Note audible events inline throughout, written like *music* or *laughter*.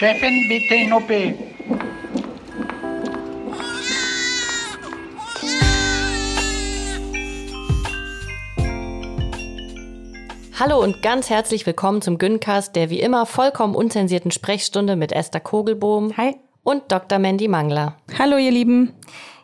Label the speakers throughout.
Speaker 1: Chefin, bitte in OP.
Speaker 2: Hallo und ganz herzlich willkommen zum Güncast, der wie immer vollkommen unzensierten Sprechstunde mit Esther Kogelbohm.
Speaker 3: Hi.
Speaker 2: Und Dr. Mandy Mangler.
Speaker 3: Hallo, ihr Lieben.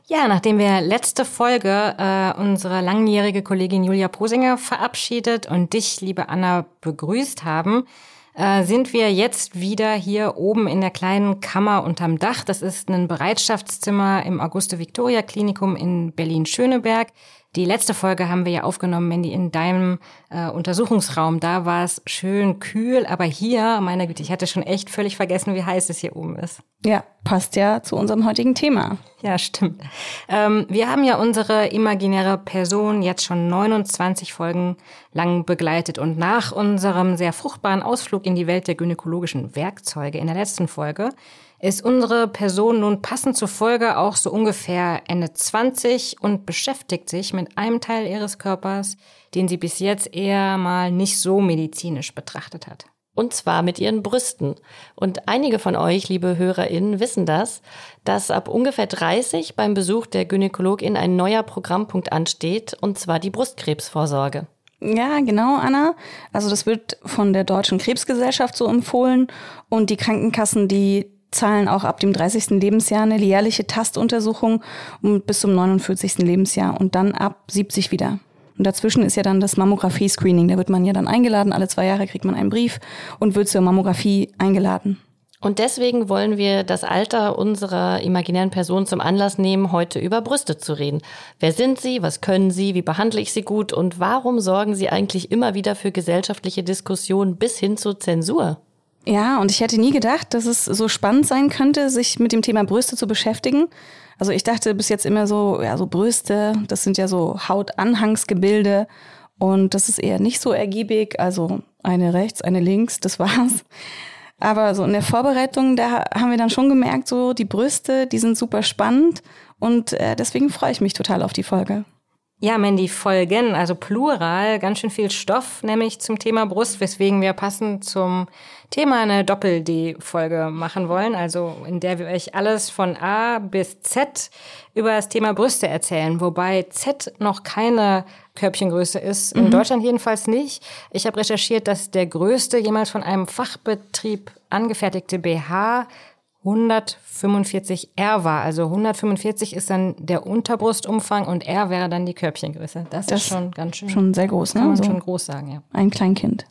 Speaker 3: Ja, nachdem wir letzte Folge äh, unsere langjährige Kollegin Julia Posinger verabschiedet und dich, liebe Anna, begrüßt haben, äh, sind wir jetzt wieder hier oben in der kleinen Kammer unterm Dach. Das ist ein Bereitschaftszimmer im Auguste-Victoria-Klinikum in Berlin-Schöneberg. Die letzte Folge haben wir ja aufgenommen, Mandy, in deinem äh, Untersuchungsraum. Da war es schön kühl, aber hier, meine Güte, ich hatte schon echt völlig vergessen, wie heiß es hier oben ist.
Speaker 4: Ja, passt ja zu unserem heutigen Thema.
Speaker 3: Ja, stimmt. Ähm, wir haben ja unsere imaginäre Person jetzt schon 29 Folgen lang begleitet und nach unserem sehr fruchtbaren Ausflug in die Welt der gynäkologischen Werkzeuge in der letzten Folge ist unsere Person nun passend zur Folge auch so ungefähr Ende 20 und beschäftigt sich mit einem Teil ihres Körpers, den sie bis jetzt eher mal nicht so medizinisch betrachtet hat.
Speaker 2: Und zwar mit ihren Brüsten. Und einige von euch, liebe HörerInnen, wissen das, dass ab ungefähr 30 beim Besuch der Gynäkologin ein neuer Programmpunkt ansteht, und zwar die Brustkrebsvorsorge.
Speaker 4: Ja, genau, Anna. Also das wird von der Deutschen Krebsgesellschaft so empfohlen und die Krankenkassen, die zahlen auch ab dem 30. Lebensjahr eine jährliche Tastuntersuchung bis zum 49. Lebensjahr und dann ab 70 wieder. Und dazwischen ist ja dann das Mammographie-Screening. Da wird man ja dann eingeladen. Alle zwei Jahre kriegt man einen Brief und wird zur Mammographie eingeladen.
Speaker 2: Und deswegen wollen wir das Alter unserer imaginären Person zum Anlass nehmen, heute über Brüste zu reden. Wer sind sie? Was können sie? Wie behandle ich sie gut? Und warum sorgen sie eigentlich immer wieder für gesellschaftliche Diskussionen bis hin zur Zensur?
Speaker 4: Ja, und ich hätte nie gedacht, dass es so spannend sein könnte, sich mit dem Thema Brüste zu beschäftigen. Also ich dachte bis jetzt immer so, ja, so Brüste, das sind ja so Hautanhangsgebilde und das ist eher nicht so ergiebig. Also eine rechts, eine links, das war's. Aber so in der Vorbereitung, da haben wir dann schon gemerkt, so die Brüste, die sind super spannend und äh, deswegen freue ich mich total auf die Folge.
Speaker 3: Ja, Mandy, Folgen, also Plural, ganz schön viel Stoff, nämlich zum Thema Brust, weswegen wir passend zum Thema eine Doppel-D-Folge machen wollen, also in der wir euch alles von A bis Z über das Thema Brüste erzählen, wobei Z noch keine Körbchengröße ist, in mhm. Deutschland jedenfalls nicht. Ich habe recherchiert, dass der größte jemals von einem Fachbetrieb angefertigte BH 145 R war. Also 145 ist dann der Unterbrustumfang und R wäre dann die Körbchengröße. Das, das ist schon ganz schön.
Speaker 4: Schon sehr groß, ne?
Speaker 3: Kann man so schon groß sagen, ja.
Speaker 4: Ein Kleinkind.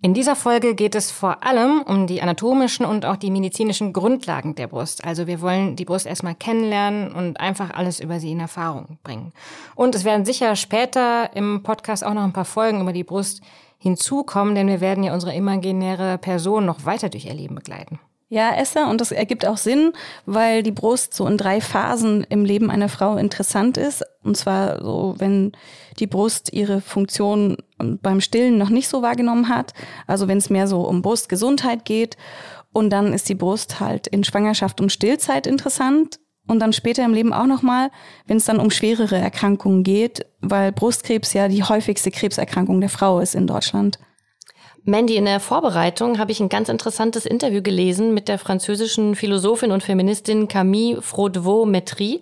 Speaker 3: In dieser Folge geht es vor allem um die anatomischen und auch die medizinischen Grundlagen der Brust. Also wir wollen die Brust erstmal kennenlernen und einfach alles über sie in Erfahrung bringen. Und es werden sicher später im Podcast auch noch ein paar Folgen über die Brust hinzukommen, denn wir werden ja unsere imaginäre Person noch weiter durch ihr Leben begleiten.
Speaker 4: Ja, Esther, und das ergibt auch Sinn, weil die Brust so in drei Phasen im Leben einer Frau interessant ist. Und zwar so, wenn die Brust ihre Funktion beim Stillen noch nicht so wahrgenommen hat. Also wenn es mehr so um Brustgesundheit geht. Und dann ist die Brust halt in Schwangerschaft und Stillzeit interessant. Und dann später im Leben auch nochmal, wenn es dann um schwerere Erkrankungen geht, weil Brustkrebs ja die häufigste Krebserkrankung der Frau ist in Deutschland.
Speaker 2: Mandy, in der Vorbereitung habe ich ein ganz interessantes Interview gelesen mit der französischen Philosophin und Feministin Camille Fraudevaux-Metry.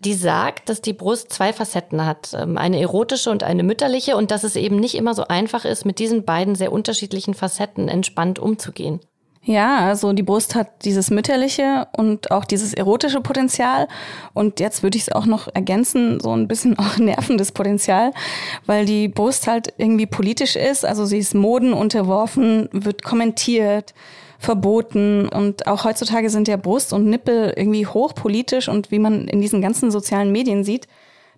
Speaker 2: Die sagt, dass die Brust zwei Facetten hat, ähm, eine erotische und eine mütterliche, und dass es eben nicht immer so einfach ist, mit diesen beiden sehr unterschiedlichen Facetten entspannt umzugehen.
Speaker 4: Ja, also die Brust hat dieses mütterliche und auch dieses erotische Potenzial. Und jetzt würde ich es auch noch ergänzen, so ein bisschen *laughs* auch nervendes Potenzial, weil die Brust halt irgendwie politisch ist. Also sie ist Moden unterworfen, wird kommentiert, verboten. Und auch heutzutage sind ja Brust und Nippel irgendwie hochpolitisch. Und wie man in diesen ganzen sozialen Medien sieht,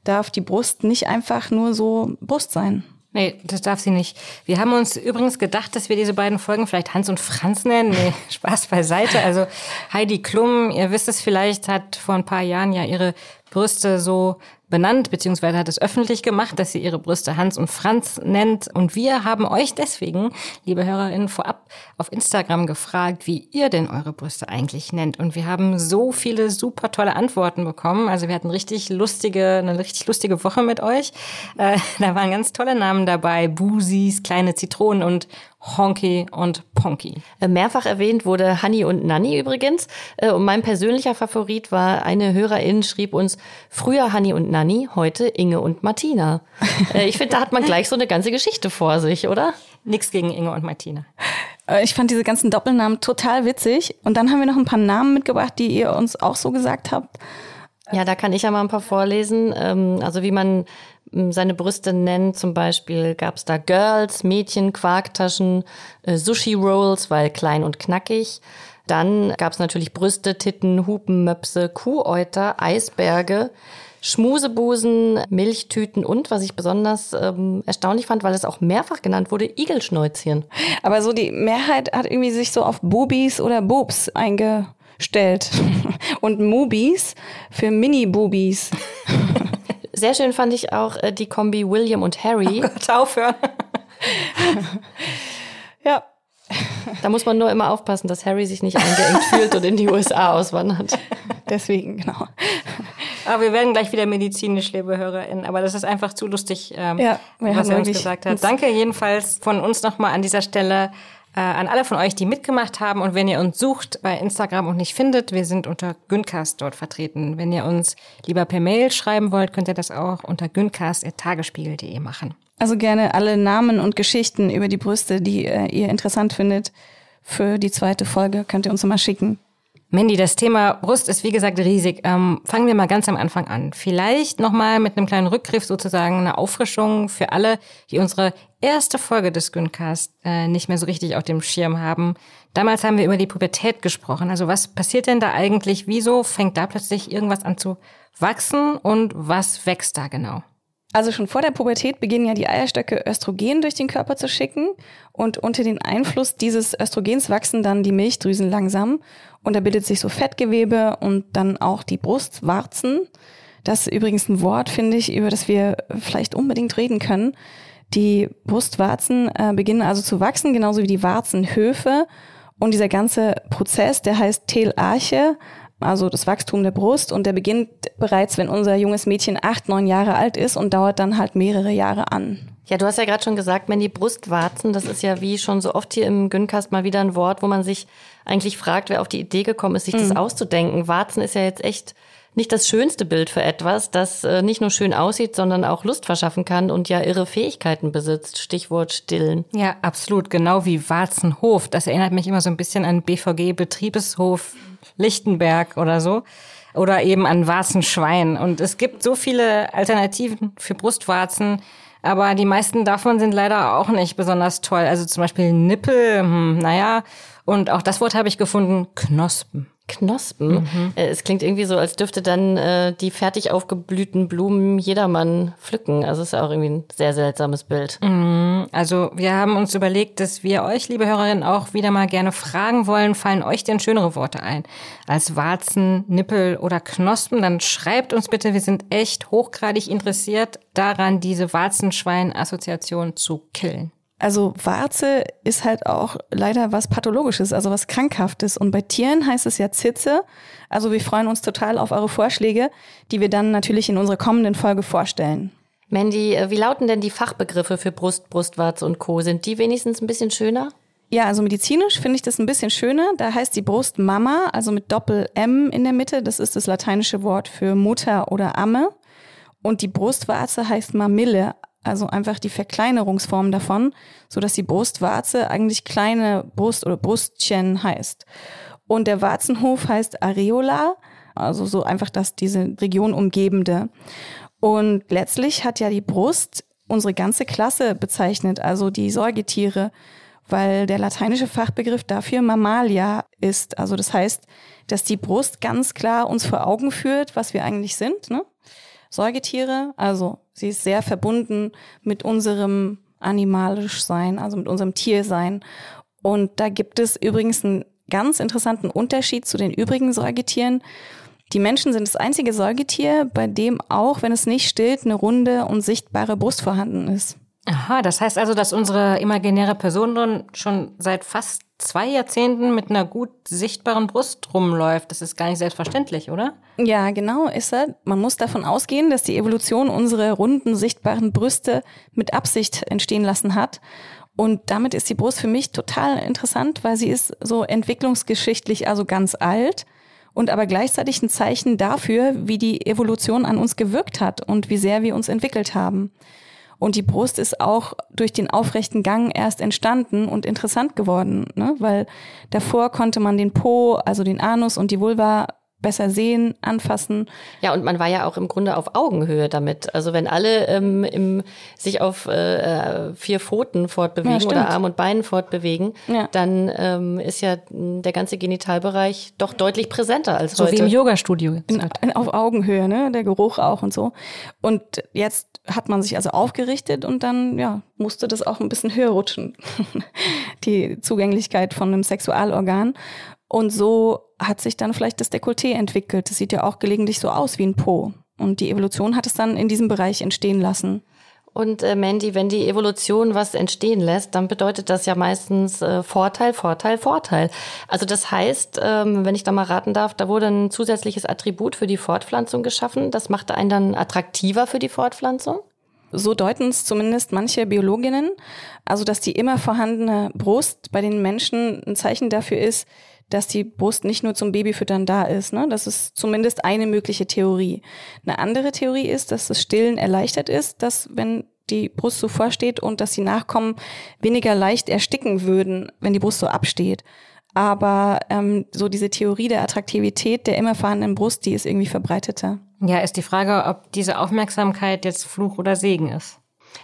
Speaker 4: darf die Brust nicht einfach nur so Brust sein.
Speaker 3: Nee, das darf sie nicht. Wir haben uns übrigens gedacht, dass wir diese beiden Folgen vielleicht Hans und Franz nennen. Nee, *laughs* Spaß beiseite. Also Heidi Klum, ihr wisst es vielleicht, hat vor ein paar Jahren ja ihre Brüste so benannt, beziehungsweise hat es öffentlich gemacht, dass sie ihre Brüste Hans und Franz nennt. Und wir haben euch deswegen, liebe HörerInnen, vorab auf Instagram gefragt, wie ihr denn eure Brüste eigentlich nennt. Und wir haben so viele super tolle Antworten bekommen. Also wir hatten richtig lustige, eine richtig lustige Woche mit euch. Äh, *laughs* da waren ganz tolle Namen dabei. Busis, kleine Zitronen und Honky und Ponky.
Speaker 2: Äh, mehrfach erwähnt wurde Honey und Nanny übrigens. Äh, und mein persönlicher Favorit war, eine Hörerin schrieb uns, früher Honey und Nanny, heute Inge und Martina. *laughs* Äh, ich finde, da hat man gleich so eine ganze Geschichte vor sich, oder?
Speaker 3: Nix gegen Inge und Martina.
Speaker 4: Ich fand diese ganzen Doppelnamen total witzig. Und dann haben wir noch ein paar Namen mitgebracht, die ihr uns auch so gesagt habt.
Speaker 2: Ja, da kann ich ja mal ein paar vorlesen. Ähm, also wie man seine Brüste nennt. Zum Beispiel gab es da Girls, Mädchen, Quarktaschen, äh, Sushi Rolls, weil klein und knackig. Dann gab es natürlich Brüste, Titten, Hupen, Möpse, Kuhäuter, Eisberge, Schmusebusen, Milchtüten und, was ich besonders ähm, erstaunlich fand, weil es auch mehrfach genannt wurde, Igelschnäuzchen.
Speaker 4: Aber so die Mehrheit hat irgendwie sich so auf Bubis oder Boobs eingestellt. *laughs* und Mobies für Mini-Bubis.
Speaker 2: Sehr schön fand ich auch äh, die Kombi William und Harry.
Speaker 3: Oh Gott, aufhören. *laughs*
Speaker 4: ja.
Speaker 2: Da muss man nur immer aufpassen, dass Harry sich nicht eingeengt fühlt und in die USA auswandert.
Speaker 4: Deswegen, genau. *laughs*
Speaker 3: Aber wir werden gleich wieder medizinisch, liebe HörerInnen. Aber das ist einfach zu lustig, ähm,
Speaker 4: ja,
Speaker 3: was er uns gesagt hat. Danke jedenfalls von uns nochmal an dieser Stelle äh, an alle von euch, die mitgemacht haben. Und wenn ihr uns sucht bei Instagram und nicht findet, wir sind unter Güncast dort vertreten. Wenn ihr uns lieber per Mail schreiben wollt, könnt ihr das auch unter güncast.tagesspiegel.de machen.
Speaker 4: Also gerne alle Namen und Geschichten über die Brüste, die äh, ihr interessant findet, für die zweite Folge könnt ihr uns mal schicken.
Speaker 3: Mandy, das Thema Brust ist wie gesagt riesig. Ähm, fangen wir mal ganz am Anfang an. Vielleicht nochmal mit einem kleinen Rückgriff sozusagen eine Auffrischung für alle, die unsere erste Folge des Güncast äh, nicht mehr so richtig auf dem Schirm haben. Damals haben wir über die Pubertät gesprochen. Also was passiert denn da eigentlich? Wieso fängt da plötzlich irgendwas an zu wachsen und was wächst da genau?
Speaker 4: Also schon vor der Pubertät beginnen ja die Eierstöcke Östrogen durch den Körper zu schicken und unter den Einfluss dieses Östrogens wachsen dann die Milchdrüsen langsam und da bildet sich so Fettgewebe und dann auch die Brustwarzen. Das ist übrigens ein Wort, finde ich, über das wir vielleicht unbedingt reden können. Die Brustwarzen äh, beginnen also zu wachsen, genauso wie die Warzenhöfe. Und dieser ganze Prozess, der heißt Telarche, also das Wachstum der Brust und der beginnt bereits, wenn unser junges Mädchen acht, neun Jahre alt ist und dauert dann halt mehrere Jahre an.
Speaker 2: Ja, du hast ja gerade schon gesagt, Mandy, Brustwarzen, das ist ja wie schon so oft hier im Güncast mal wieder ein Wort, wo man sich eigentlich fragt, wer auf die Idee gekommen ist, sich mhm. das auszudenken. Warzen ist ja jetzt echt nicht das schönste Bild für etwas, das äh, nicht nur schön aussieht, sondern auch Lust verschaffen kann und ja irre Fähigkeiten besitzt. Stichwort stillen.
Speaker 3: Ja, absolut. Genau wie Warzenhof. Das erinnert mich immer so ein bisschen an BVG-Betriebeshof Lichtenberg oder so. Oder eben an Warzenschwein. Und es gibt so viele Alternativen für Brustwarzen. Aber die meisten davon sind leider auch nicht besonders toll. Also zum Beispiel Nippel, hm, naja. Und auch das Wort habe ich gefunden, Knospen.
Speaker 2: Knospen. Mhm. Äh, es klingt irgendwie so, als dürfte dann äh, die fertig aufgeblühten Blumen jedermann pflücken. Also ist auch irgendwie ein sehr seltsames Bild.
Speaker 3: Mhm. Also wir haben uns überlegt, dass wir euch, liebe Hörerinnen, auch wieder mal gerne fragen wollen, fallen euch denn schönere Worte ein? Als Warzen, Nippel oder Knospen? Dann schreibt uns bitte, wir sind echt hochgradig interessiert daran, diese Warzenschwein-Assoziation zu killen.
Speaker 4: Also Warze ist halt auch leider was Pathologisches, also was Krankhaftes. Und bei Tieren heißt es ja Zitze. Also wir freuen uns total auf eure Vorschläge, die wir dann natürlich in unserer kommenden Folge vorstellen.
Speaker 2: Mandy, äh, wie lauten denn die Fachbegriffe für Brust, Brustwarze und Co? Sind die wenigstens ein bisschen schöner?
Speaker 4: Ja, also medizinisch finde ich das ein bisschen schöner. Da heißt die Brust Mama, also mit Doppel M in der Mitte. Das ist das lateinische Wort für Mutter oder Amme. Und die Brustwarze heißt Mamille, also einfach die Verkleinerungsform davon, so dass die Brustwarze eigentlich kleine Brust oder Brustchen heißt. Und der Warzenhof heißt Areola, also so einfach das diese Region umgebende. Und letztlich hat ja die Brust unsere ganze Klasse bezeichnet, also die Säugetiere, weil der lateinische Fachbegriff dafür Mammalia ist. Also das heißt, dass die Brust ganz klar uns vor Augen führt, was wir eigentlich sind. Ne? Säugetiere. Also sie ist sehr verbunden mit unserem animalisch Sein, also mit unserem Tiersein. Und da gibt es übrigens einen ganz interessanten Unterschied zu den übrigen Säugetieren. Die Menschen sind das einzige Säugetier, bei dem auch, wenn es nicht stillt, eine runde und sichtbare Brust vorhanden ist.
Speaker 3: Aha, das heißt also, dass unsere imaginäre Person schon seit fast zwei Jahrzehnten mit einer gut sichtbaren Brust rumläuft. Das ist gar nicht selbstverständlich, oder?
Speaker 4: Ja, genau ist er. Man muss davon ausgehen, dass die Evolution unsere runden, sichtbaren Brüste mit Absicht entstehen lassen hat. Und damit ist die Brust für mich total interessant, weil sie ist so entwicklungsgeschichtlich also ganz alt und aber gleichzeitig ein Zeichen dafür, wie die Evolution an uns gewirkt hat und wie sehr wir uns entwickelt haben. Und die Brust ist auch durch den aufrechten Gang erst entstanden und interessant geworden, ne? weil davor konnte man den Po, also den Anus und die Vulva besser sehen, anfassen.
Speaker 2: Ja, und man war ja auch im Grunde auf Augenhöhe damit. Also wenn alle ähm, im, sich auf äh, vier Pfoten fortbewegen ja, oder Arm und Beinen fortbewegen, ja. dann ähm, ist ja der ganze Genitalbereich doch deutlich präsenter als
Speaker 3: so
Speaker 2: heute.
Speaker 3: So wie im Yoga-Studio.
Speaker 4: Auf Augenhöhe, ne? Der Geruch auch und so. Und jetzt hat man sich also aufgerichtet und dann ja musste das auch ein bisschen höher rutschen, *laughs* die Zugänglichkeit von einem Sexualorgan. Und so hat sich dann vielleicht das Dekolleté entwickelt. Das sieht ja auch gelegentlich so aus wie ein Po. Und die Evolution hat es dann in diesem Bereich entstehen lassen.
Speaker 2: Und äh, Mandy, wenn die Evolution was entstehen lässt, dann bedeutet das ja meistens äh, Vorteil, Vorteil, Vorteil. Also das heißt, ähm, wenn ich da mal raten darf, da wurde ein zusätzliches Attribut für die Fortpflanzung geschaffen. Das machte einen dann attraktiver für die Fortpflanzung?
Speaker 4: So deuten es zumindest manche Biologinnen. Also dass die immer vorhandene Brust bei den Menschen ein Zeichen dafür ist, dass die Brust nicht nur zum Babyfüttern da ist. Ne? Das ist zumindest eine mögliche Theorie. Eine andere Theorie ist, dass das Stillen erleichtert ist, dass wenn die Brust so vorsteht und dass die Nachkommen weniger leicht ersticken würden, wenn die Brust so absteht. Aber ähm, so diese Theorie der Attraktivität der immer vorhandenen Brust, die ist irgendwie verbreiteter.
Speaker 3: Ja, ist die Frage, ob diese Aufmerksamkeit jetzt Fluch oder Segen ist.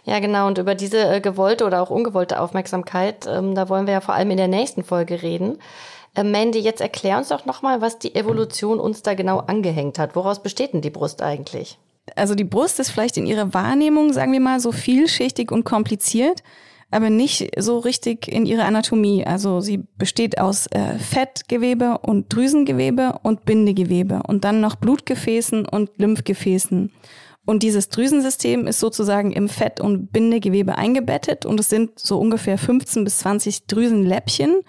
Speaker 2: Ja, genau. Und über diese äh, gewollte oder auch ungewollte Aufmerksamkeit, ähm, da wollen wir ja vor allem in der nächsten Folge reden. Mandy, jetzt erklär uns doch nochmal, was die Evolution uns da genau angehängt hat. Woraus besteht denn die Brust eigentlich?
Speaker 4: Also die Brust ist vielleicht in ihrer Wahrnehmung, sagen wir mal, so vielschichtig und kompliziert, aber nicht so richtig in ihrer Anatomie. Also sie besteht aus äh, Fettgewebe und Drüsengewebe und Bindegewebe und dann noch Blutgefäßen und Lymphgefäßen. Und dieses Drüsensystem ist sozusagen im Fett- und Bindegewebe eingebettet und es sind so ungefähr 15 bis 20 Drüsenläppchen,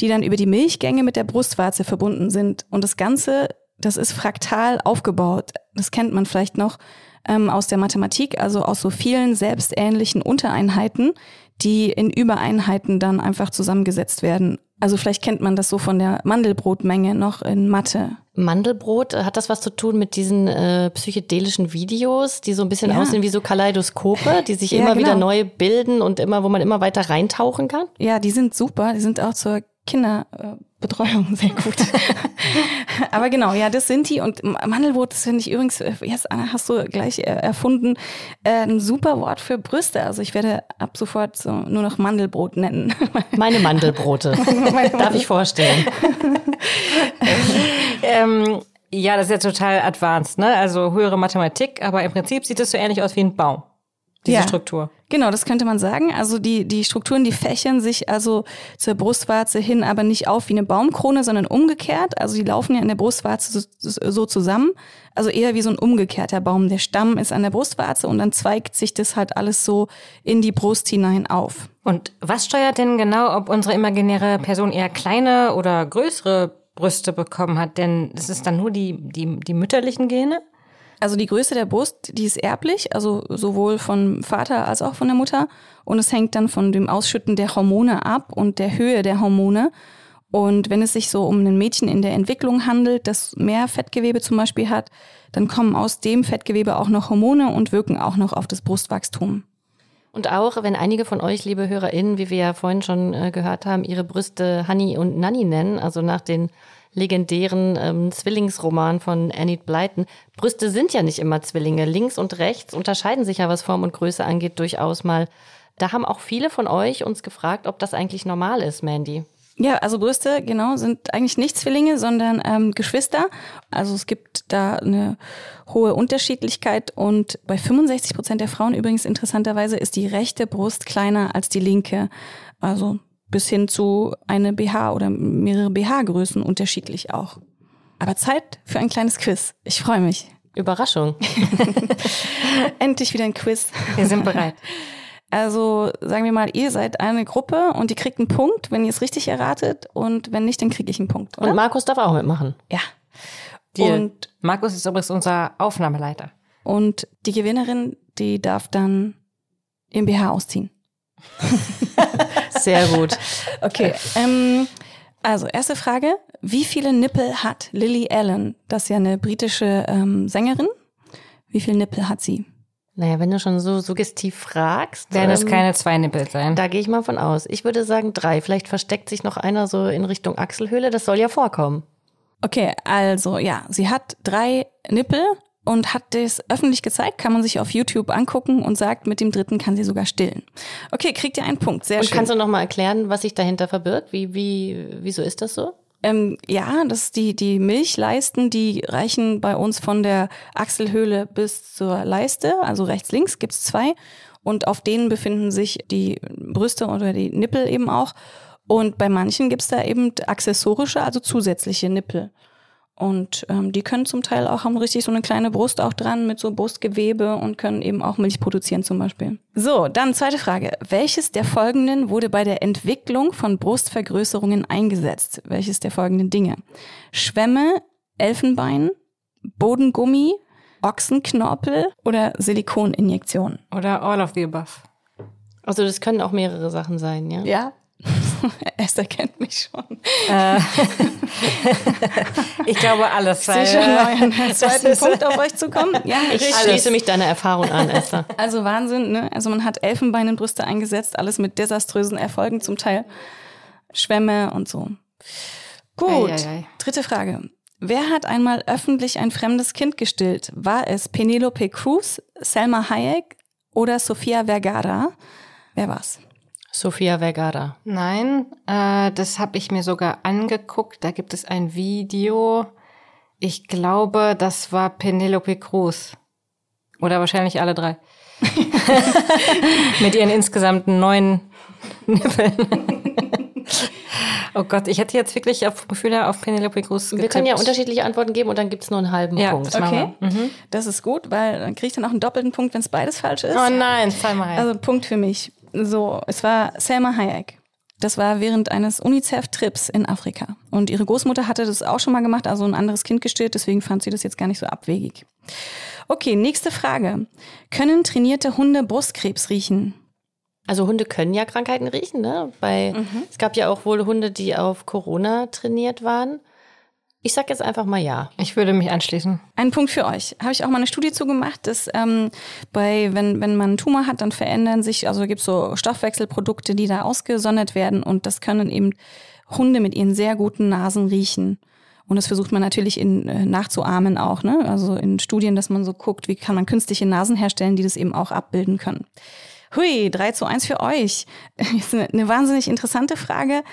Speaker 4: die dann über die Milchgänge mit der Brustwarze verbunden sind. Und das Ganze, das ist fraktal aufgebaut. Das kennt man vielleicht noch ähm, aus der Mathematik, also aus so vielen selbstähnlichen Untereinheiten, die in Übereinheiten dann einfach zusammengesetzt werden. Also vielleicht kennt man das so von der Mandelbrotmenge noch in Mathe.
Speaker 2: Mandelbrot, äh, hat das was zu tun mit diesen äh, psychedelischen Videos, die so ein bisschen ja. aussehen wie so Kaleidoskope, die sich *laughs* ja, immer genau. wieder neu bilden und immer, wo man immer weiter reintauchen kann?
Speaker 4: Ja, die sind super. Die sind auch zur Kinderbetreuung *laughs* sehr gut. Aber genau, ja, das sind die. Und Mandelbrot, das finde ich übrigens, äh, jetzt Anna, hast du gleich äh, erfunden, äh, ein super Wort für Brüste. Also ich werde ab sofort so nur noch Mandelbrot nennen. *laughs*
Speaker 2: Meine Mandelbrote. Meine Darf ich vorstellen. *laughs*
Speaker 3: ähm, ja, das ist ja total advanced, ne? Also höhere Mathematik, aber im Prinzip sieht es so ähnlich aus wie ein Baum diese ja, Struktur.
Speaker 4: Genau, das könnte man sagen. Also die, die Strukturen, die fächern sich also zur Brustwarze hin, aber nicht auf wie eine Baumkrone, sondern umgekehrt. Also die laufen ja in der Brustwarze so, so zusammen. Also eher wie so ein umgekehrter Baum. Der Stamm ist an der Brustwarze und dann zweigt sich das halt alles so in die Brust hinein auf.
Speaker 3: Und was steuert denn genau, ob unsere imaginäre Person eher kleine oder größere Brüste bekommen hat? Denn es ist dann nur die, die, die mütterlichen Gene?
Speaker 4: Also die Größe der Brust, die ist erblich, also sowohl vom Vater als auch von der Mutter. Und es hängt dann von dem Ausschütten der Hormone ab und der Höhe der Hormone. Und wenn es sich so um ein Mädchen in der Entwicklung handelt, das mehr Fettgewebe zum Beispiel hat, dann kommen aus dem Fettgewebe auch noch Hormone und wirken auch noch auf das Brustwachstum.
Speaker 2: Und auch wenn einige von euch, liebe HörerInnen, wie wir ja vorhin schon äh, gehört haben, ihre Brüste Honey und Nanny nennen, also nach den legendären ähm, Zwillingsroman von Enid Blyton. Brüste sind ja nicht immer Zwillinge. Links und rechts unterscheiden sich ja, was Form und Größe angeht, durchaus mal. Da haben auch viele von euch uns gefragt, ob das eigentlich normal ist, Mandy.
Speaker 4: Ja, also Brüste, genau, sind eigentlich nicht Zwillinge, sondern ähm, Geschwister. Also es gibt da eine hohe Unterschiedlichkeit und bei 65 Prozent der Frauen übrigens interessanterweise ist die rechte Brust kleiner als die linke. Also bis hin zu eine BH oder mehrere BH-Größen unterschiedlich auch. Aber Zeit für ein kleines Quiz. Ich freue mich.
Speaker 2: Überraschung. *laughs*
Speaker 4: Endlich wieder ein Quiz.
Speaker 3: Wir sind bereit.
Speaker 4: Also sagen wir mal, ihr seid eine Gruppe und ihr kriegt einen Punkt, wenn ihr es richtig erratet. Und wenn nicht, dann kriege ich einen Punkt. Oder?
Speaker 2: Und Markus darf auch mitmachen.
Speaker 4: ja.
Speaker 3: Deal.
Speaker 4: Und,
Speaker 3: Markus ist übrigens unser Aufnahmeleiter.
Speaker 4: und die Gewinnerin, die darf dann im BH ausziehen. *laughs* *laughs*
Speaker 2: Sehr gut.
Speaker 4: Okay. ähm, also, erste Frage. Wie viele Nippel hat Lily Allen? Das ist ja eine britische ähm, Sängerin. Wie viele Nippel hat sie?
Speaker 2: Naja, wenn du schon so suggestiv fragst,
Speaker 3: Werden es
Speaker 2: ähm,
Speaker 3: keine zwei Nippel sein.
Speaker 2: da gehe ich mal von aus. Ich würde sagen drei. Vielleicht versteckt sich noch einer so in Richtung Achselhöhle. Das soll ja vorkommen.
Speaker 4: Okay, also ja, sie hat drei Nippel und hat das öffentlich gezeigt, kann man sich auf YouTube angucken und sagt, mit dem dritten kann sie sogar stillen. Okay, kriegt ihr einen Punkt, sehr
Speaker 2: Und
Speaker 4: schön.
Speaker 2: kannst du noch mal erklären, was sich dahinter verbirgt? Wie, wie, wieso ist das so?
Speaker 4: Ähm, ja, das die, die Milchleisten, die reichen bei uns von der Achselhöhle bis zur Leiste, also rechts, links gibt's zwei. Und auf denen befinden sich die Brüste oder die Nippel eben auch. Und bei manchen gibt's da eben accessorische, also zusätzliche Nippel. Und ähm, die können zum Teil auch, haben richtig so eine kleine Brust auch dran mit so Brustgewebe und können eben auch Milch produzieren zum Beispiel. So, dann zweite Frage. Welches der folgenden wurde bei der Entwicklung von Brustvergrößerungen eingesetzt? Welches der folgenden Dinge? Schwämme, Elfenbein, Bodengummi, Ochsenknorpel oder Silikoninjektion?
Speaker 3: Oder all of the above.
Speaker 2: Also das können auch mehrere Sachen sein, ja?
Speaker 4: Ja. *laughs* Esther kennt mich schon. *laughs*
Speaker 3: Ich glaube alles.
Speaker 4: Ich sehe schon euren *laughs* zweiten Punkt auf euch zu kommen. Ja,
Speaker 2: Ich
Speaker 4: richtig.
Speaker 2: schließe mich deiner Erfahrung an, Esther.
Speaker 4: Also Wahnsinn, ne? Also man hat Elfenbein in Brüste eingesetzt, alles mit desaströsen Erfolgen zum Teil. Schwämme und so. Gut.
Speaker 3: Eieiei.
Speaker 4: Dritte Frage. Wer hat einmal öffentlich ein fremdes Kind gestillt? War es Penelope Cruz, Selma Hayek oder Sofia Vergara? Wer war's?
Speaker 2: Sofia Vergara.
Speaker 3: Nein, äh, das habe ich mir sogar angeguckt. Da gibt es ein Video. Ich glaube, das war Penelope Cruz. Oder wahrscheinlich alle drei. *laughs* Mit ihren insgesamt neun Nippeln. *laughs* oh Gott, ich hätte jetzt wirklich auf Gefühl her auf Penelope Cruz
Speaker 2: Wir können ja
Speaker 3: getippt.
Speaker 2: unterschiedliche Antworten geben und dann gibt's nur einen halben
Speaker 3: Ja,
Speaker 2: Punkt.
Speaker 3: das
Speaker 4: Okay, das ist gut, weil dann kriege ich dann auch einen doppelten Punkt, wenn es beides falsch ist.
Speaker 3: Oh nein, zeig mal her.
Speaker 4: Also Punkt für mich. So, es war Selma Hayek. Das war während eines UNICEF-Trips in Afrika. Und ihre Großmutter hatte das auch schon mal gemacht, also ein anderes Kind gestillt, deswegen fand sie das jetzt gar nicht so abwegig. Okay, nächste Frage. Können trainierte Hunde Brustkrebs riechen?
Speaker 2: Also Hunde können ja Krankheiten riechen, ne? Bei, Es gab ja auch wohl Hunde, die auf Corona trainiert waren. Ich sag jetzt einfach mal ja.
Speaker 3: ich würde mich anschließen.
Speaker 4: Ein Punkt für euch. Habe ich auch mal eine Studie zu gemacht, dass ähm, bei, wenn, wenn man einen Tumor hat, dann verändern sich, also gibt es so Stoffwechselprodukte, die da ausgesondert werden und das können eben Hunde mit ihren sehr guten Nasen riechen. Und das versucht man natürlich in, äh, nachzuahmen auch, ne? Also in Studien, dass man so guckt, wie kann man künstliche Nasen herstellen, die das eben auch abbilden können. Hui, 3 zu 1 für euch. *laughs* Jetzt eine, eine wahnsinnig interessante Frage.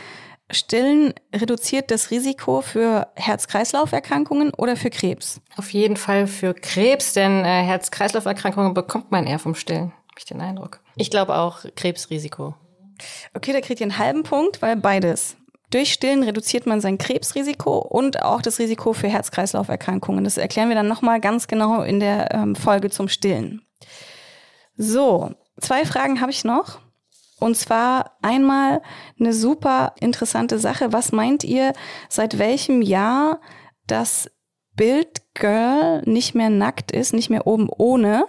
Speaker 4: Stillen reduziert das Risiko für Herz-Kreislauf-Erkrankungen oder für Krebs?
Speaker 3: Auf jeden Fall für Krebs, denn äh, Herz-Kreislauf-Erkrankungen bekommt man eher vom Stillen. Habe ich den Eindruck.
Speaker 2: Ich glaube auch Krebsrisiko.
Speaker 4: Okay, da kriegt ihr einen halben Punkt, weil beides. Durch Stillen reduziert man sein Krebsrisiko und auch das Risiko für Herz-Kreislauf-Erkrankungen. Das erklären wir dann nochmal ganz genau in der ähm, Folge zum Stillen. So, zwei Fragen habe ich noch. Und zwar einmal eine super interessante Sache. Was meint ihr, seit welchem Jahr das Bild Girl nicht mehr nackt ist, nicht mehr oben ohne?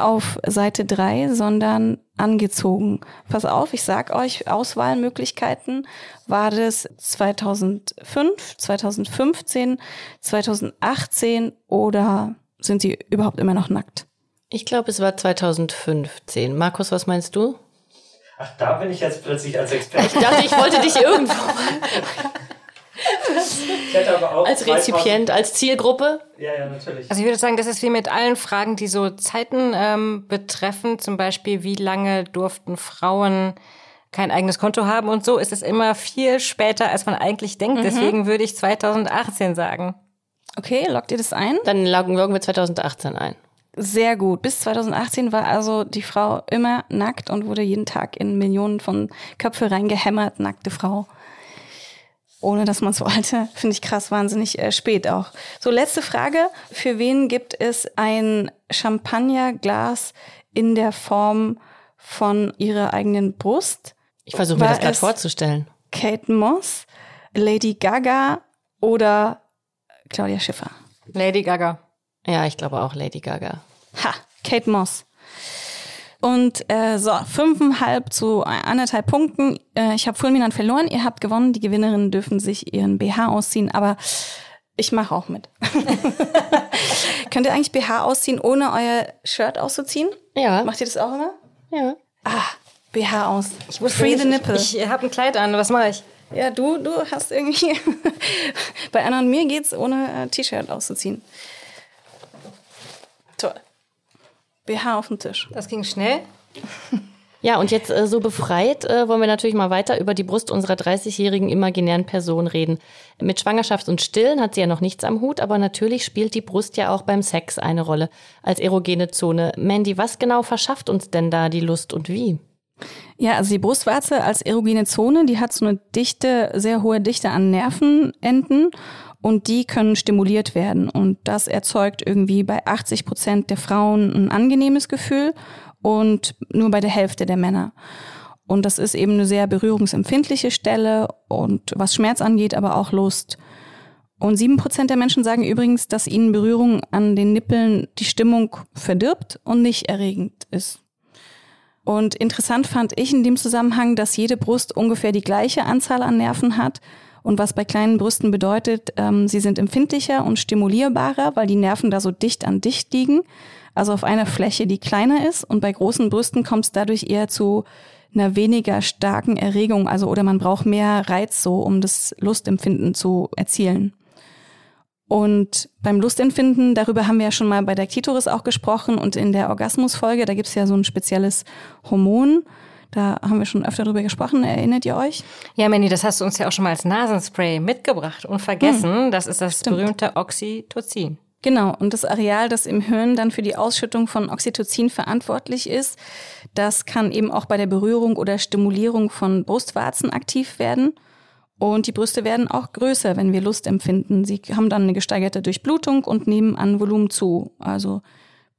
Speaker 4: auf Seite 3, sondern angezogen. Pass auf, ich sag euch, Auswahlmöglichkeiten war das 2005, 2015, 2018 oder sind sie überhaupt immer noch nackt?
Speaker 2: Ich glaube, es war 2015. Markus, was meinst du?
Speaker 5: Ach, da bin ich jetzt plötzlich als Experte.
Speaker 2: Ich dachte, ich wollte dich irgendwo
Speaker 5: Ich hätte aber auch
Speaker 2: als
Speaker 5: 2000
Speaker 2: Rezipient, als Zielgruppe.
Speaker 5: Ja, ja, natürlich.
Speaker 3: Also ich würde sagen, das ist wie mit allen Fragen, die so Zeiten ähm, betreffen. Zum Beispiel, wie lange durften Frauen kein eigenes Konto haben und so, ist es immer viel später, als man eigentlich denkt. Deswegen würde ich 2018 sagen.
Speaker 4: Okay, lockt ihr das ein?
Speaker 2: Dann loggen wir 2018 ein.
Speaker 4: Sehr gut. Bis 2018 war also die Frau immer nackt und wurde jeden Tag in Millionen von Köpfe reingehämmert, nackte Frau. ohne dass man es *laughs* wollte. Finde ich krass, wahnsinnig äh, spät auch. So, letzte Frage. Für wen gibt es ein Champagnerglas in der Form von ihrer eigenen Brust?
Speaker 2: Ich versuche mir das gerade vorzustellen.
Speaker 4: Kate Moss, Lady Gaga oder Claudia Schiffer?
Speaker 3: Lady Gaga.
Speaker 2: Ja, ich glaube auch Lady Gaga.
Speaker 4: Ha, Kate Moss. Und äh, so, fünfeinhalb zu anderthalb Punkten. Äh, ich habe Fulminant verloren, ihr habt gewonnen. Die Gewinnerinnen dürfen sich ihren BH ausziehen, aber ich mache auch mit. *laughs* Könnt ihr eigentlich BH ausziehen, ohne euer Shirt auszuziehen?
Speaker 2: Ja.
Speaker 4: Macht ihr das auch immer?
Speaker 2: Ja.
Speaker 4: Ah, BH aus.
Speaker 3: Ich wusste
Speaker 4: Free
Speaker 3: nicht,
Speaker 4: the nipple.
Speaker 3: Ich, ich habe ein Kleid an, was mache ich?
Speaker 4: ja, du, du hast irgendwie. *laughs* Bei Anna und mir geht's ohne äh, T-Shirt auszuziehen. Toll. BH auf dem Tisch.
Speaker 3: Das ging schnell. *laughs*
Speaker 2: Ja, und jetzt äh, so befreit äh, wollen wir natürlich mal weiter über die Brust unserer 30-jährigen imaginären Person reden. Mit Schwangerschaft und Stillen hat sie ja noch nichts am Hut, aber natürlich spielt die Brust ja auch beim Sex eine Rolle als erogene Zone. Mandy, was genau verschafft uns denn da die Lust und wie?
Speaker 4: Ja, also die Brustwarze als erogene Zone, die hat so eine dichte, sehr hohe Dichte an Nervenenden und die können stimuliert werden. Und das erzeugt irgendwie bei 80 Prozent der Frauen ein angenehmes Gefühl und nur bei der Hälfte der Männer. Und das ist eben eine sehr berührungsempfindliche Stelle und was Schmerz angeht, aber auch Lust. Und sieben Prozent der Menschen sagen übrigens, dass ihnen Berührung an den Nippeln die Stimmung verdirbt und nicht erregend ist. Und interessant fand ich in dem Zusammenhang, dass jede Brust ungefähr die gleiche Anzahl an Nerven hat. Und was bei kleinen Brüsten bedeutet, ähm, sie sind empfindlicher und stimulierbarer, weil die Nerven da so dicht an dicht liegen. Also auf einer Fläche, die kleiner ist. Und bei großen Brüsten kommt es dadurch eher zu einer weniger starken Erregung. Also oder man braucht mehr Reiz so, um das Lustempfinden zu erzielen. Und beim Lustempfinden, darüber haben wir ja schon mal bei der Klitoris auch gesprochen und in der Orgasmusfolge, da gibt's ja so ein spezielles Hormon. Da haben wir schon öfter drüber gesprochen, erinnert ihr euch?
Speaker 3: Ja, Mandy, das hast du uns ja auch schon mal als Nasenspray mitgebracht und vergessen. Das ist das berühmte Oxytocin.
Speaker 4: Genau, und das Areal, das im Hirn dann für die Ausschüttung von Oxytocin verantwortlich ist, das kann eben auch bei der Berührung oder Stimulierung von Brustwarzen aktiv werden. Und die Brüste werden auch größer, wenn wir Lust empfinden. Sie haben dann eine gesteigerte Durchblutung und nehmen an Volumen zu. Also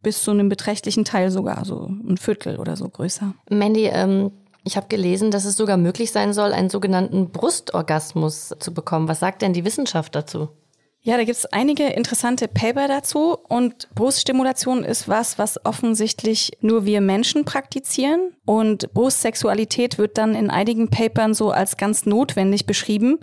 Speaker 4: bis zu einem beträchtlichen Teil sogar, so ein Viertel oder so größer.
Speaker 2: Mandy, ähm, ich habe gelesen, dass es sogar möglich sein soll, einen sogenannten Brustorgasmus zu bekommen. Was sagt denn die Wissenschaft dazu?
Speaker 4: Ja, da gibt's einige interessante Paper dazu und Bruststimulation ist was, was offensichtlich nur wir Menschen praktizieren und Brustsexualität wird dann in einigen Papern so als ganz notwendig beschrieben.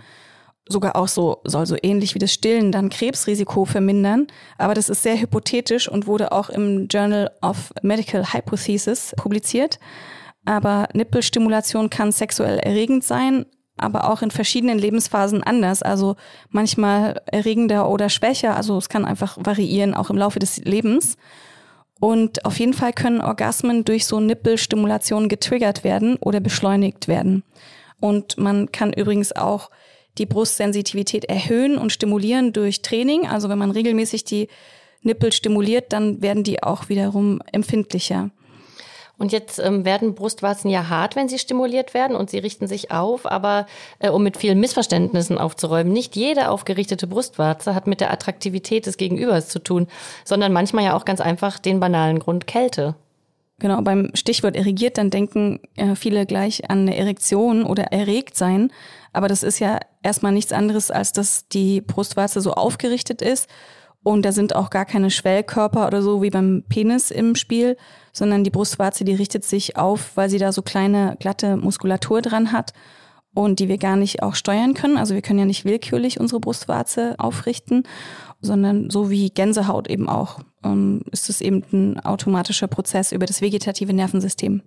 Speaker 4: Sogar auch so, soll so ähnlich wie das Stillen dann Krebsrisiko vermindern. Aber das ist sehr hypothetisch und wurde auch im Journal of Medical Hypothesis publiziert. Aber Nippelstimulation kann sexuell erregend sein, aber auch in verschiedenen Lebensphasen anders. Also manchmal erregender oder schwächer. Also es kann einfach variieren, auch im Laufe des Lebens. Und auf jeden Fall können Orgasmen durch so Nippelstimulation getriggert werden oder beschleunigt werden. Und man kann übrigens auch die Brustsensitivität erhöhen und stimulieren durch Training. Also wenn man regelmäßig die Nippel stimuliert, dann werden die auch wiederum empfindlicher.
Speaker 2: Und jetzt ähm, werden Brustwarzen ja hart, wenn sie stimuliert werden und sie richten sich auf, aber äh, um mit vielen Missverständnissen aufzuräumen, nicht jede aufgerichtete Brustwarze hat mit der Attraktivität des Gegenübers zu tun, sondern manchmal ja auch ganz einfach den banalen Grund Kälte.
Speaker 4: Genau, beim Stichwort erregiert, dann denken äh, viele gleich an eine Erektion oder erregt sein. Aber das ist ja erstmal nichts anderes, als dass die Brustwarze so aufgerichtet ist. Und da sind auch gar keine Schwellkörper oder so wie beim Penis im Spiel, sondern die Brustwarze, die richtet sich auf, weil sie da so kleine, glatte Muskulatur dran hat und die wir gar nicht auch steuern können. Also wir können ja nicht willkürlich unsere Brustwarze aufrichten, sondern so wie Gänsehaut eben auch, ähm, ist es eben ein automatischer Prozess über das vegetative Nervensystem.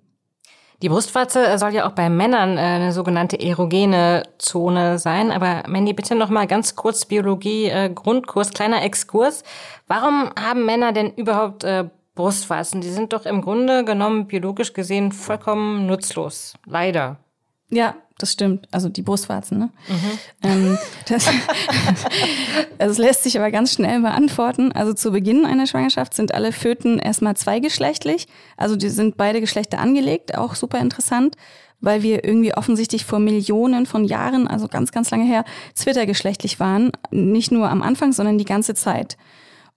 Speaker 3: Die Brustwarze soll ja auch bei Männern äh, eine sogenannte erogene Zone sein. Aber Mandy, bitte noch mal ganz kurz Biologie äh, Grundkurs, kleiner Exkurs. Warum haben Männer denn überhaupt äh, Brustwarzen? Die sind doch im Grunde genommen biologisch gesehen vollkommen nutzlos. Leider.
Speaker 4: Ja, das stimmt. Also die Brustwarzen, ne? Ähm, das, *laughs* also es lässt sich aber ganz schnell beantworten. Also zu Beginn einer Schwangerschaft sind alle Föten erstmal zweigeschlechtlich. Also die sind beide Geschlechter angelegt, auch super interessant, weil wir irgendwie offensichtlich vor Millionen von Jahren, also ganz, ganz lange her, zwittergeschlechtlich waren. Nicht nur am Anfang, sondern die ganze Zeit.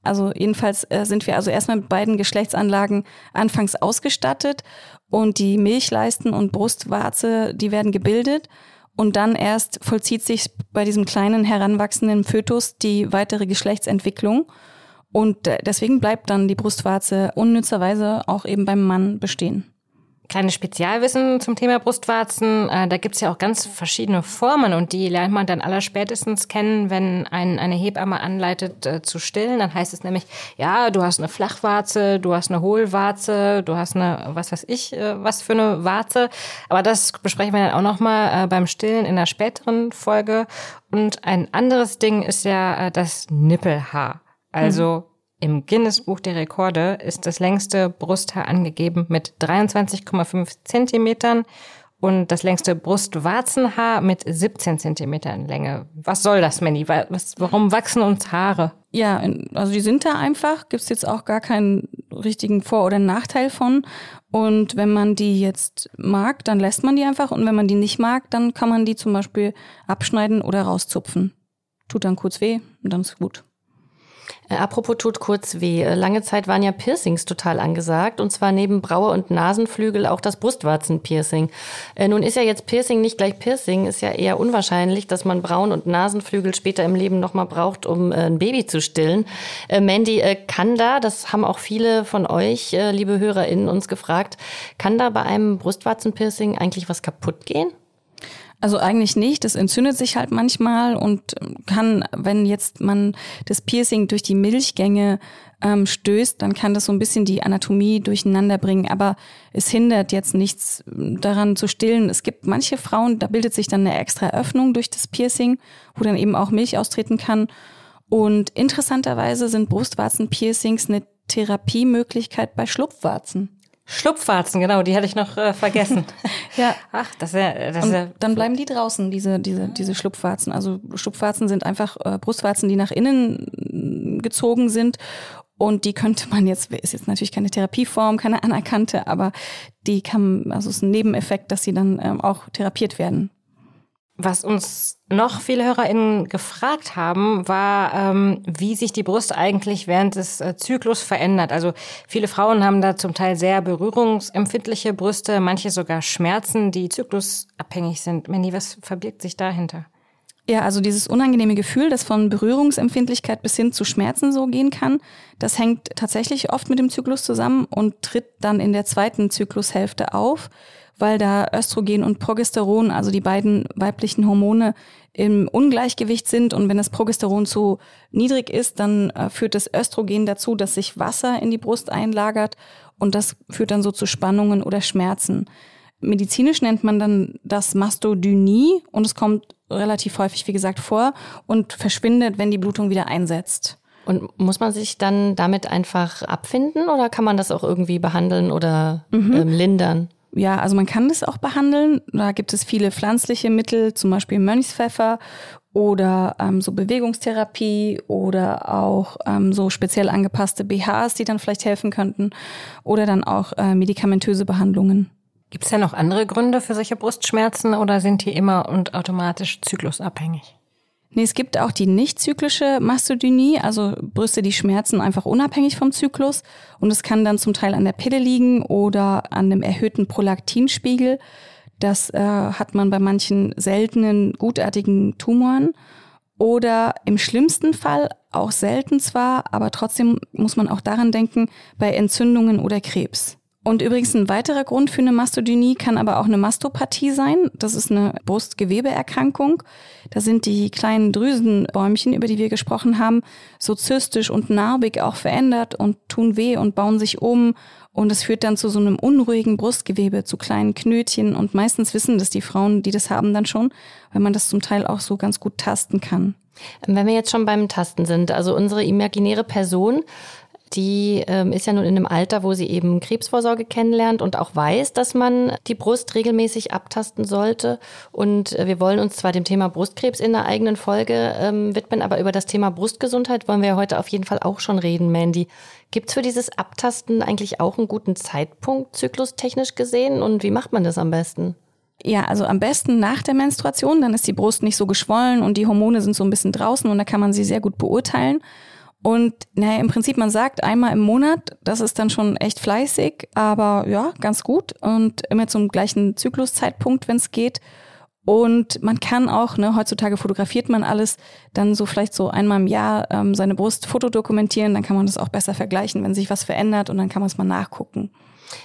Speaker 4: Also jedenfalls äh, sind wir also erstmal mit beiden Geschlechtsanlagen anfangs ausgestattet und die Milchleisten und Brustwarze, die werden gebildet. Und dann erst vollzieht sich bei diesem kleinen heranwachsenden Fötus die weitere Geschlechtsentwicklung. Und äh, deswegen bleibt dann die Brustwarze unnützerweise auch eben beim Mann bestehen.
Speaker 3: Kleines Spezialwissen zum Thema Brustwarzen. Äh, da gibt's ja auch ganz verschiedene Formen und die lernt man dann allerspätestens kennen, wenn ein, eine Hebamme anleitet äh, zu stillen. Dann heißt es nämlich, ja, du hast eine Flachwarze, du hast eine Hohlwarze, du hast eine, was weiß ich, äh, was für eine Warze. Aber das besprechen wir dann auch nochmal äh, beim Stillen in einer späteren Folge. Und ein anderes Ding ist ja äh, das Nippelhaar. Also Im Guinness-Buch der Rekorde ist das längste Brusthaar angegeben mit 23,5 Zentimetern und das längste Brustwarzenhaar mit 17 Zentimetern Länge. Was soll das, Manny? Was, warum wachsen uns Haare?
Speaker 4: Ja, also die sind da einfach, gibt's jetzt auch gar keinen richtigen Vor- oder Nachteil von. Und wenn man die jetzt mag, dann lässt man die einfach. Und wenn man die nicht mag, dann kann man die zum Beispiel abschneiden oder rauszupfen. Tut dann kurz weh und dann ist gut.
Speaker 2: Äh, apropos tut kurz weh. Äh, lange Zeit waren ja Piercings total angesagt und zwar neben Braue und Nasenflügel auch das Brustwarzenpiercing. Äh, nun ist ja jetzt Piercing nicht gleich Piercing, ist ja eher unwahrscheinlich, dass man Brauen und Nasenflügel später im Leben nochmal braucht, um äh, ein Baby zu stillen. Äh, Mandy, äh, kann da, das haben auch viele von euch, liebe HörerInnen, uns gefragt, kann da bei einem Brustwarzenpiercing eigentlich was kaputt gehen?
Speaker 4: Also eigentlich nicht. Das entzündet sich halt manchmal und kann, wenn jetzt man das Piercing durch die Milchgänge ähm, stößt, dann kann das so ein bisschen die Anatomie durcheinander bringen. Aber es hindert jetzt nichts daran zu stillen. Es gibt manche Frauen, da bildet sich dann eine extra Öffnung durch das Piercing, wo dann eben auch Milch austreten kann. Und interessanterweise sind Brustwarzen-Piercings eine Therapiemöglichkeit bei Schlupfwarzen.
Speaker 3: Schlupfwarzen, genau, die hatte ich noch äh, vergessen. *laughs*
Speaker 4: ja.
Speaker 3: Ach, das ist ja, das
Speaker 4: ist
Speaker 3: ja
Speaker 4: dann bleiben die draußen, diese, diese, diese Schlupfwarzen. Also Schlupfwarzen sind einfach äh, Brustwarzen, die nach innen gezogen sind. Und die könnte man jetzt, ist jetzt natürlich keine Therapieform, keine anerkannte, aber die kann, also es ist ein Nebeneffekt, dass sie dann ähm, auch therapiert werden.
Speaker 3: Was uns noch viele HörerInnen gefragt haben, war, ähm, wie sich die Brust eigentlich während des äh, Zyklus verändert. Also viele Frauen haben da zum Teil sehr berührungsempfindliche Brüste, manche sogar Schmerzen, die zyklusabhängig sind. Mandy, was verbirgt sich dahinter?
Speaker 4: Ja, also dieses unangenehme Gefühl, das von Berührungsempfindlichkeit bis hin zu Schmerzen so gehen kann, das hängt tatsächlich oft mit dem Zyklus zusammen und tritt dann in der zweiten Zyklushälfte auf weil da Östrogen und Progesteron, also die beiden weiblichen Hormone, im Ungleichgewicht sind. Und wenn das Progesteron zu niedrig ist, dann äh, führt das Östrogen dazu, dass sich Wasser in die Brust einlagert und das führt dann so zu Spannungen oder Schmerzen. Medizinisch nennt man dann das Mastodynie und es kommt relativ häufig, wie gesagt, vor und verschwindet, wenn die Blutung wieder einsetzt.
Speaker 2: Und muss man sich dann damit einfach abfinden oder kann man das auch irgendwie behandeln oder mhm. ähm, lindern?
Speaker 4: Ja, also man kann das auch behandeln. Da gibt es viele pflanzliche Mittel, zum Beispiel Mönchspfeffer oder ähm, so Bewegungstherapie oder auch ähm, so speziell angepasste BHs, die dann vielleicht helfen könnten oder dann auch äh, medikamentöse Behandlungen.
Speaker 3: Gibt es ja noch andere Gründe für solche Brustschmerzen oder sind die immer und automatisch zyklusabhängig?
Speaker 4: Nee, es gibt auch die nicht zyklische Mastodynie, also Brüste, die schmerzen einfach unabhängig vom Zyklus. Und es kann dann zum Teil an der Pille liegen oder an dem erhöhten Prolaktinspiegel. Das äh, hat man bei manchen seltenen, gutartigen Tumoren. Oder im schlimmsten Fall, auch selten zwar, aber trotzdem muss man auch daran denken, bei Entzündungen oder Krebs. Und übrigens ein weiterer Grund für eine Mastodynie kann aber auch eine Mastopathie sein. Das ist eine Brustgewebeerkrankung. Da sind die kleinen Drüsenbäumchen, über die wir gesprochen haben, so zystisch und narbig auch verändert und tun weh und bauen sich um. Und es führt dann zu so einem unruhigen Brustgewebe, zu kleinen Knötchen. Und meistens wissen das die Frauen, die das haben, dann schon, weil man das zum Teil auch so ganz gut tasten kann.
Speaker 2: Wenn wir jetzt schon beim Tasten sind, also unsere imaginäre Person die ähm, ist ja nun in einem Alter, wo sie eben Krebsvorsorge kennenlernt und auch weiß, dass man die Brust regelmäßig abtasten sollte. Und äh, wir wollen uns zwar dem Thema Brustkrebs in einer eigenen Folge ähm, widmen, aber über das Thema Brustgesundheit wollen wir heute auf jeden Fall auch schon reden, Mandy. Gibt's für dieses Abtasten eigentlich auch einen guten Zeitpunkt, zyklustechnisch gesehen? Und wie macht man das am besten?
Speaker 4: Ja, also am besten nach der Menstruation, dann ist die Brust nicht so geschwollen und die Hormone sind so ein bisschen draußen und da kann man sie sehr gut beurteilen. Und naja, im Prinzip, man sagt einmal im Monat, das ist dann schon echt fleißig, aber ja, ganz gut und immer zum gleichen Zykluszeitpunkt, wenn es geht. Und man kann auch, ne, heutzutage fotografiert man alles, dann so vielleicht so einmal im Jahr ähm, seine Brust fotodokumentieren, dann kann man das auch besser vergleichen, wenn sich was verändert und dann kann man es mal nachgucken.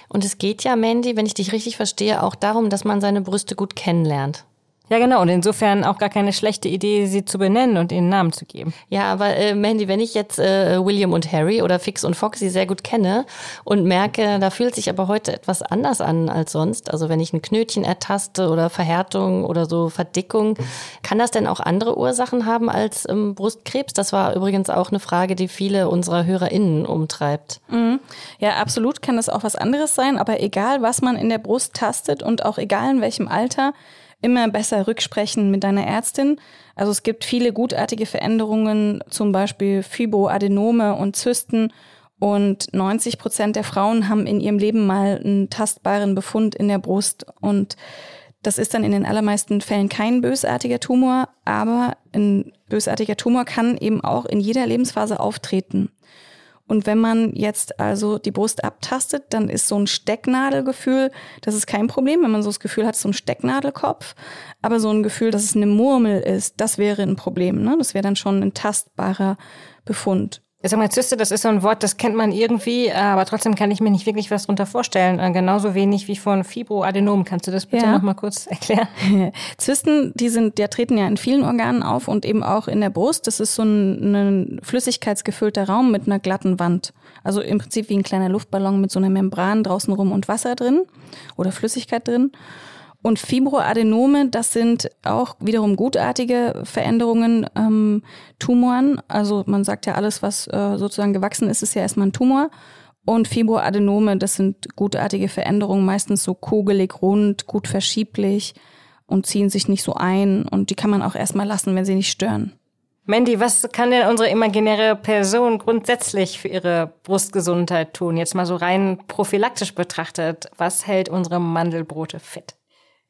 Speaker 2: Und es geht ja, Mandy, wenn ich dich richtig verstehe, auch darum, dass man seine Brüste gut kennenlernt.
Speaker 3: Ja, genau. Und insofern auch gar keine schlechte Idee, sie zu benennen und ihnen Namen zu geben.
Speaker 2: Ja, aber äh, Mandy, wenn ich jetzt äh, William und Harry oder Fix und Foxy sehr gut kenne und merke, da fühlt sich aber heute etwas anders an als sonst, also wenn ich ein Knötchen ertaste oder Verhärtung oder so Verdickung, kann das denn auch andere Ursachen haben als ähm, Brustkrebs? Das war übrigens auch eine Frage, die viele unserer HörerInnen umtreibt.
Speaker 4: Mhm. Ja, absolut kann das auch was anderes sein, aber egal, was man in der Brust tastet und auch egal in welchem Alter, immer besser rücksprechen mit deiner Ärztin. Also es gibt viele gutartige Veränderungen, zum Beispiel Fibroadenome und Zysten. Und 90 Prozent der Frauen haben in ihrem Leben mal einen tastbaren Befund in der Brust. Und das ist dann in den allermeisten Fällen kein bösartiger Tumor, aber ein bösartiger Tumor kann eben auch in jeder Lebensphase auftreten. Und wenn man jetzt also die Brust abtastet, dann ist so ein Stecknadelgefühl, das ist kein Problem, wenn man so das Gefühl hat, so ein Stecknadelkopf. Aber so ein Gefühl, dass es eine Murmel ist, das wäre ein Problem. Ne? Das wäre dann schon ein tastbarer Befund.
Speaker 3: Sag mal, Zyste, das ist so ein Wort, das kennt man irgendwie, aber trotzdem kann ich mir nicht wirklich was drunter vorstellen. Äh, genauso wenig wie von Fibroadenom. Kannst du das bitte
Speaker 4: Ja.
Speaker 3: noch mal kurz erklären? *laughs*
Speaker 4: Zysten, die sind, die treten ja in vielen Organen auf und eben auch in der Brust. Das ist so ein, ein flüssigkeitsgefüllter Raum mit einer glatten Wand. Also im Prinzip wie ein kleiner Luftballon mit so einer Membran draußen rum und Wasser drin oder Flüssigkeit drin. Und Fibroadenome, das sind auch wiederum gutartige Veränderungen, ähm, Tumoren. Also man sagt ja, alles, was äh, sozusagen gewachsen ist, ist ja erstmal ein Tumor. Und Fibroadenome, das sind gutartige Veränderungen, meistens so kugelig, rund, gut verschieblich und ziehen sich nicht so ein. Und die kann man auch erstmal lassen, wenn sie nicht stören.
Speaker 3: Mandy, was kann denn unsere imaginäre Person grundsätzlich für ihre Brustgesundheit tun? Jetzt mal so rein prophylaktisch betrachtet. Was hält unsere Mandelbrote fit?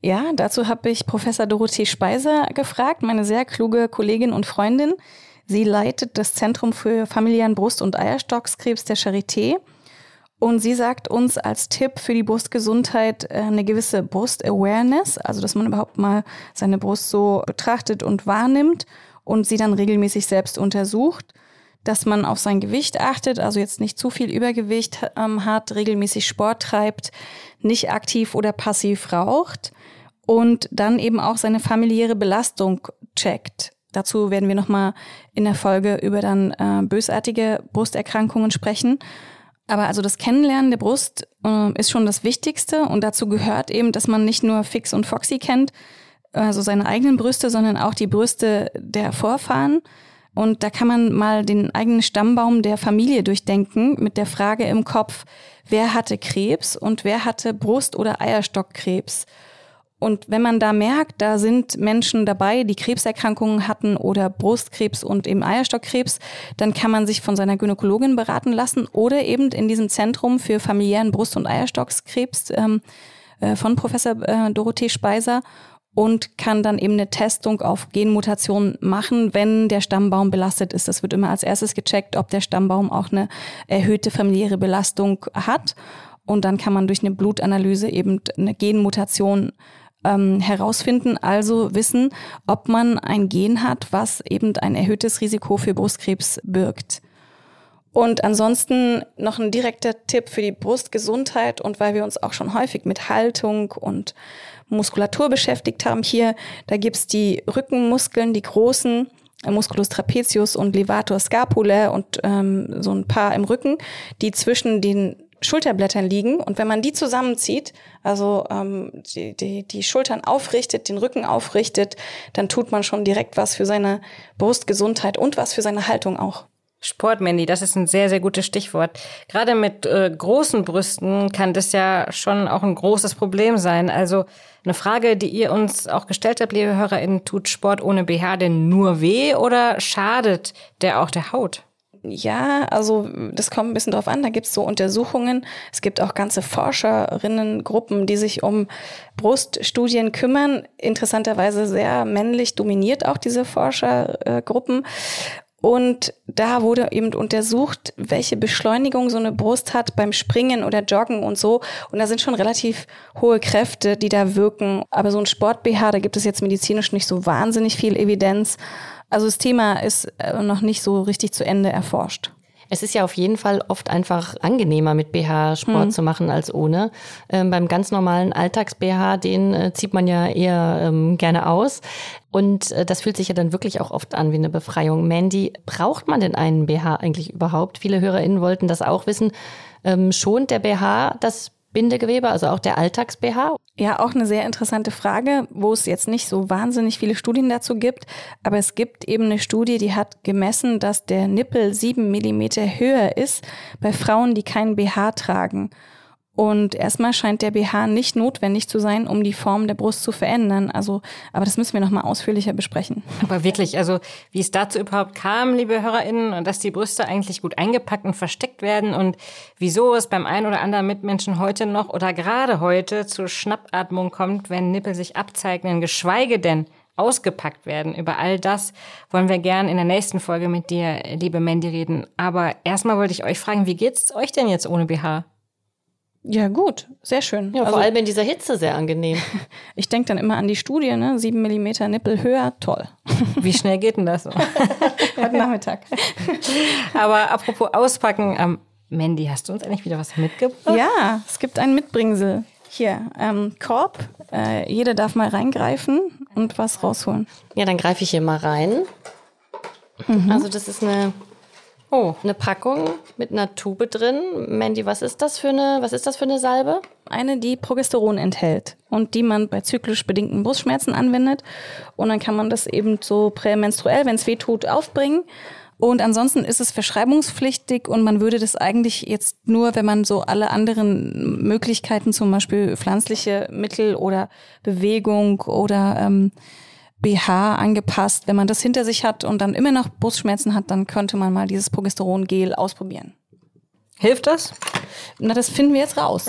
Speaker 4: Ja, dazu habe ich Professor Dorothee Speiser gefragt, meine sehr kluge Kollegin und Freundin. Sie leitet das Zentrum für familiären Brust- und Eierstockskrebs der Charité. Und sie sagt uns als Tipp für die Brustgesundheit äh, eine gewisse Brust-Awareness, also dass man überhaupt mal seine Brust so betrachtet und wahrnimmt und sie dann regelmäßig selbst untersucht, dass man auf sein Gewicht achtet, also jetzt nicht zu viel Übergewicht ähm, hat, regelmäßig Sport treibt, nicht aktiv oder passiv raucht und dann eben auch seine familiäre Belastung checkt. Dazu werden wir nochmal in der Folge über dann äh, bösartige Brusterkrankungen sprechen. Aber also das Kennenlernen der Brust äh, ist schon das Wichtigste und dazu gehört eben, dass man nicht nur Fix und Foxy kennt, also seine eigenen Brüste, sondern auch die Brüste der Vorfahren. Und da kann man mal den eigenen Stammbaum der Familie durchdenken mit der Frage im Kopf, wer hatte Krebs und wer hatte Brust- oder Eierstockkrebs. Und wenn man da merkt, da sind Menschen dabei, die Krebserkrankungen hatten oder Brustkrebs und eben Eierstockkrebs, dann kann man sich von seiner Gynäkologin beraten lassen oder eben in diesem Zentrum für familiären Brust- und Eierstockskrebs ähm, äh, von Professor äh, Dorothee Speiser und kann dann eben eine Testung auf Genmutationen machen, wenn der Stammbaum belastet ist. Das wird immer als erstes gecheckt, ob der Stammbaum auch eine erhöhte familiäre Belastung hat. Und dann kann man durch eine Blutanalyse eben eine Genmutation ähm, herausfinden, also wissen, ob man ein Gen hat, was eben ein erhöhtes Risiko für Brustkrebs birgt. Und ansonsten noch ein direkter Tipp für die Brustgesundheit und weil wir uns auch schon häufig mit Haltung und Muskulatur beschäftigt haben hier, da gibt's die Rückenmuskeln, die großen, äh, Musculus trapezius und Levator scapulae und ähm, so ein paar im Rücken, die zwischen den Schulterblättern liegen. Und wenn man die zusammenzieht, also ähm, die, die, die Schultern aufrichtet, den Rücken aufrichtet, dann tut man schon direkt was für seine Brustgesundheit und was für seine Haltung auch.
Speaker 3: Sport, Mandy, das ist ein sehr, sehr gutes Stichwort. Gerade mit äh, großen Brüsten kann das ja schon auch ein großes Problem sein. Also eine Frage, die ihr uns auch gestellt habt, liebe HörerInnen, tut Sport ohne BH denn nur weh oder schadet der auch der Haut?
Speaker 4: Ja, also das kommt ein bisschen drauf an. Da gibt es so Untersuchungen. Es gibt auch ganze Forscherinnengruppen, die sich um Bruststudien kümmern. Interessanterweise sehr männlich dominiert auch diese Forschergruppen. Und da wurde eben untersucht, welche Beschleunigung so eine Brust hat beim Springen oder Joggen und so. Und da sind schon relativ hohe Kräfte, die da wirken. Aber so ein Sport-BH, da gibt es jetzt medizinisch nicht so wahnsinnig viel Evidenz. Also das Thema ist äh, noch nicht so richtig zu Ende erforscht.
Speaker 2: Es ist ja auf jeden Fall oft einfach angenehmer, mit BH Sport mhm. zu machen als ohne. Ähm, beim ganz normalen Alltags-BH, den äh, zieht man ja eher ähm, gerne aus. Und äh, das fühlt sich ja dann wirklich auch oft an wie eine Befreiung. Mandy, braucht man denn einen BH eigentlich überhaupt? Viele HörerInnen wollten das auch wissen. Ähm, schont der BH das Bindegewebe, also auch der Alltags-BH?
Speaker 4: Ja, auch eine sehr interessante Frage, wo es jetzt nicht so wahnsinnig viele Studien dazu gibt. Aber es gibt eben eine Studie, die hat gemessen, dass der Nippel sieben Millimeter höher ist bei Frauen, die keinen BH tragen. Und erstmal scheint der BH nicht notwendig zu sein, um die Form der Brust zu verändern. Also, aber das müssen wir nochmal ausführlicher besprechen.
Speaker 3: Aber wirklich, also wie es dazu überhaupt kam, liebe HörerInnen, und dass die Brüste eigentlich gut eingepackt und versteckt werden und wieso es beim einen oder anderen Mitmenschen heute noch oder gerade heute zu Schnappatmung kommt, wenn Nippel sich abzeichnen, geschweige denn ausgepackt werden. Über all das wollen wir gern in der nächsten Folge mit dir, liebe Mandy, reden. Aber erstmal wollte ich euch fragen, wie geht's euch denn jetzt ohne BH?
Speaker 4: Ja, gut, sehr schön.
Speaker 2: Ja, also, vor allem in dieser Hitze sehr angenehm. *laughs*
Speaker 4: ich denke dann immer an die Studie, ne? Sieben Millimeter Nippel höher, toll. *laughs*
Speaker 3: Wie schnell geht denn das? *laughs*
Speaker 4: Heute Nachmittag.
Speaker 3: Aber apropos auspacken, ähm, Mandy, hast du uns eigentlich wieder was mitgebracht?
Speaker 4: Ja, es gibt ein Mitbringsel. Hier, ähm, Korb. Äh, jeder darf mal reingreifen und was rausholen.
Speaker 2: Ja, dann greife ich hier mal rein. Mhm. Also das ist eine Oh, eine Packung mit einer Tube drin. Mandy, was ist das für eine, was ist das für eine Salbe?
Speaker 4: Eine, die Progesteron enthält und die man bei zyklisch bedingten Brustschmerzen anwendet. Und dann kann man das eben so prämenstruell, wenn es weh tut, aufbringen. Und ansonsten ist es verschreibungspflichtig und man würde das eigentlich jetzt nur, wenn man so alle anderen Möglichkeiten, zum Beispiel pflanzliche Mittel oder Bewegung oder ähm, BH angepasst. Wenn man das hinter sich hat und dann immer noch Brustschmerzen hat, dann könnte man mal dieses Progesterongel ausprobieren.
Speaker 3: Hilft das?
Speaker 4: Na, das finden wir jetzt raus.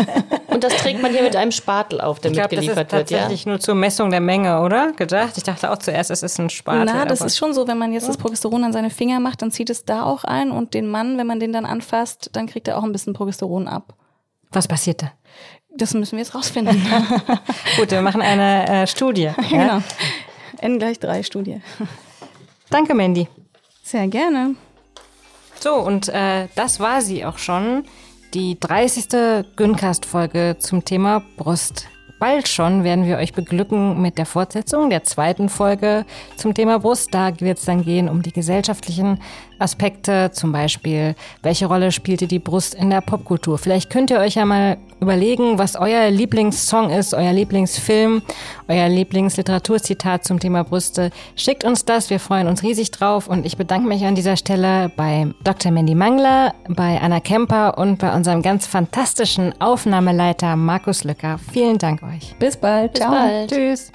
Speaker 4: *laughs*
Speaker 2: und das trägt man hier mit einem Spatel auf, der
Speaker 3: ich glaub,
Speaker 2: mitgeliefert
Speaker 3: wird, ja? tatsächlich nur zur Messung der Menge, oder? Gedacht? Ich dachte auch zuerst, es ist ein Spatel.
Speaker 4: Na, das ist schon so, wenn man jetzt das Progesteron an seine Finger macht, dann zieht es da auch ein und den Mann, wenn man den dann anfasst, dann kriegt er auch ein bisschen Progesteron ab.
Speaker 3: Was passiert da?
Speaker 4: Das müssen wir jetzt rausfinden. *laughs*
Speaker 3: Gut, wir machen eine äh, Studie. *laughs* Ja?
Speaker 4: Genau. N gleich drei Studie.
Speaker 3: Danke, Mandy.
Speaker 4: Sehr gerne.
Speaker 3: So, und äh, das war sie auch schon. Die 30. Güncast-Folge zum Thema Brust. Bald schon werden wir euch beglücken mit der Fortsetzung der zweiten Folge zum Thema Brust. Da wird es dann gehen um die gesellschaftlichen Aspekte, zum Beispiel, welche Rolle spielte die Brust in der Popkultur. Vielleicht könnt ihr euch ja mal überlegen, was euer Lieblingssong ist, euer Lieblingsfilm, euer Lieblingsliteraturzitat zum Thema Brüste. Schickt uns das, wir freuen uns riesig drauf und ich bedanke mich an dieser Stelle bei Dr. Mandy Mangler, bei Anna Kemper und bei unserem ganz fantastischen Aufnahmeleiter Markus Lücker. Vielen Dank euch.
Speaker 4: Bis bald.
Speaker 2: Bis Ciao. bald.
Speaker 3: Tschüss.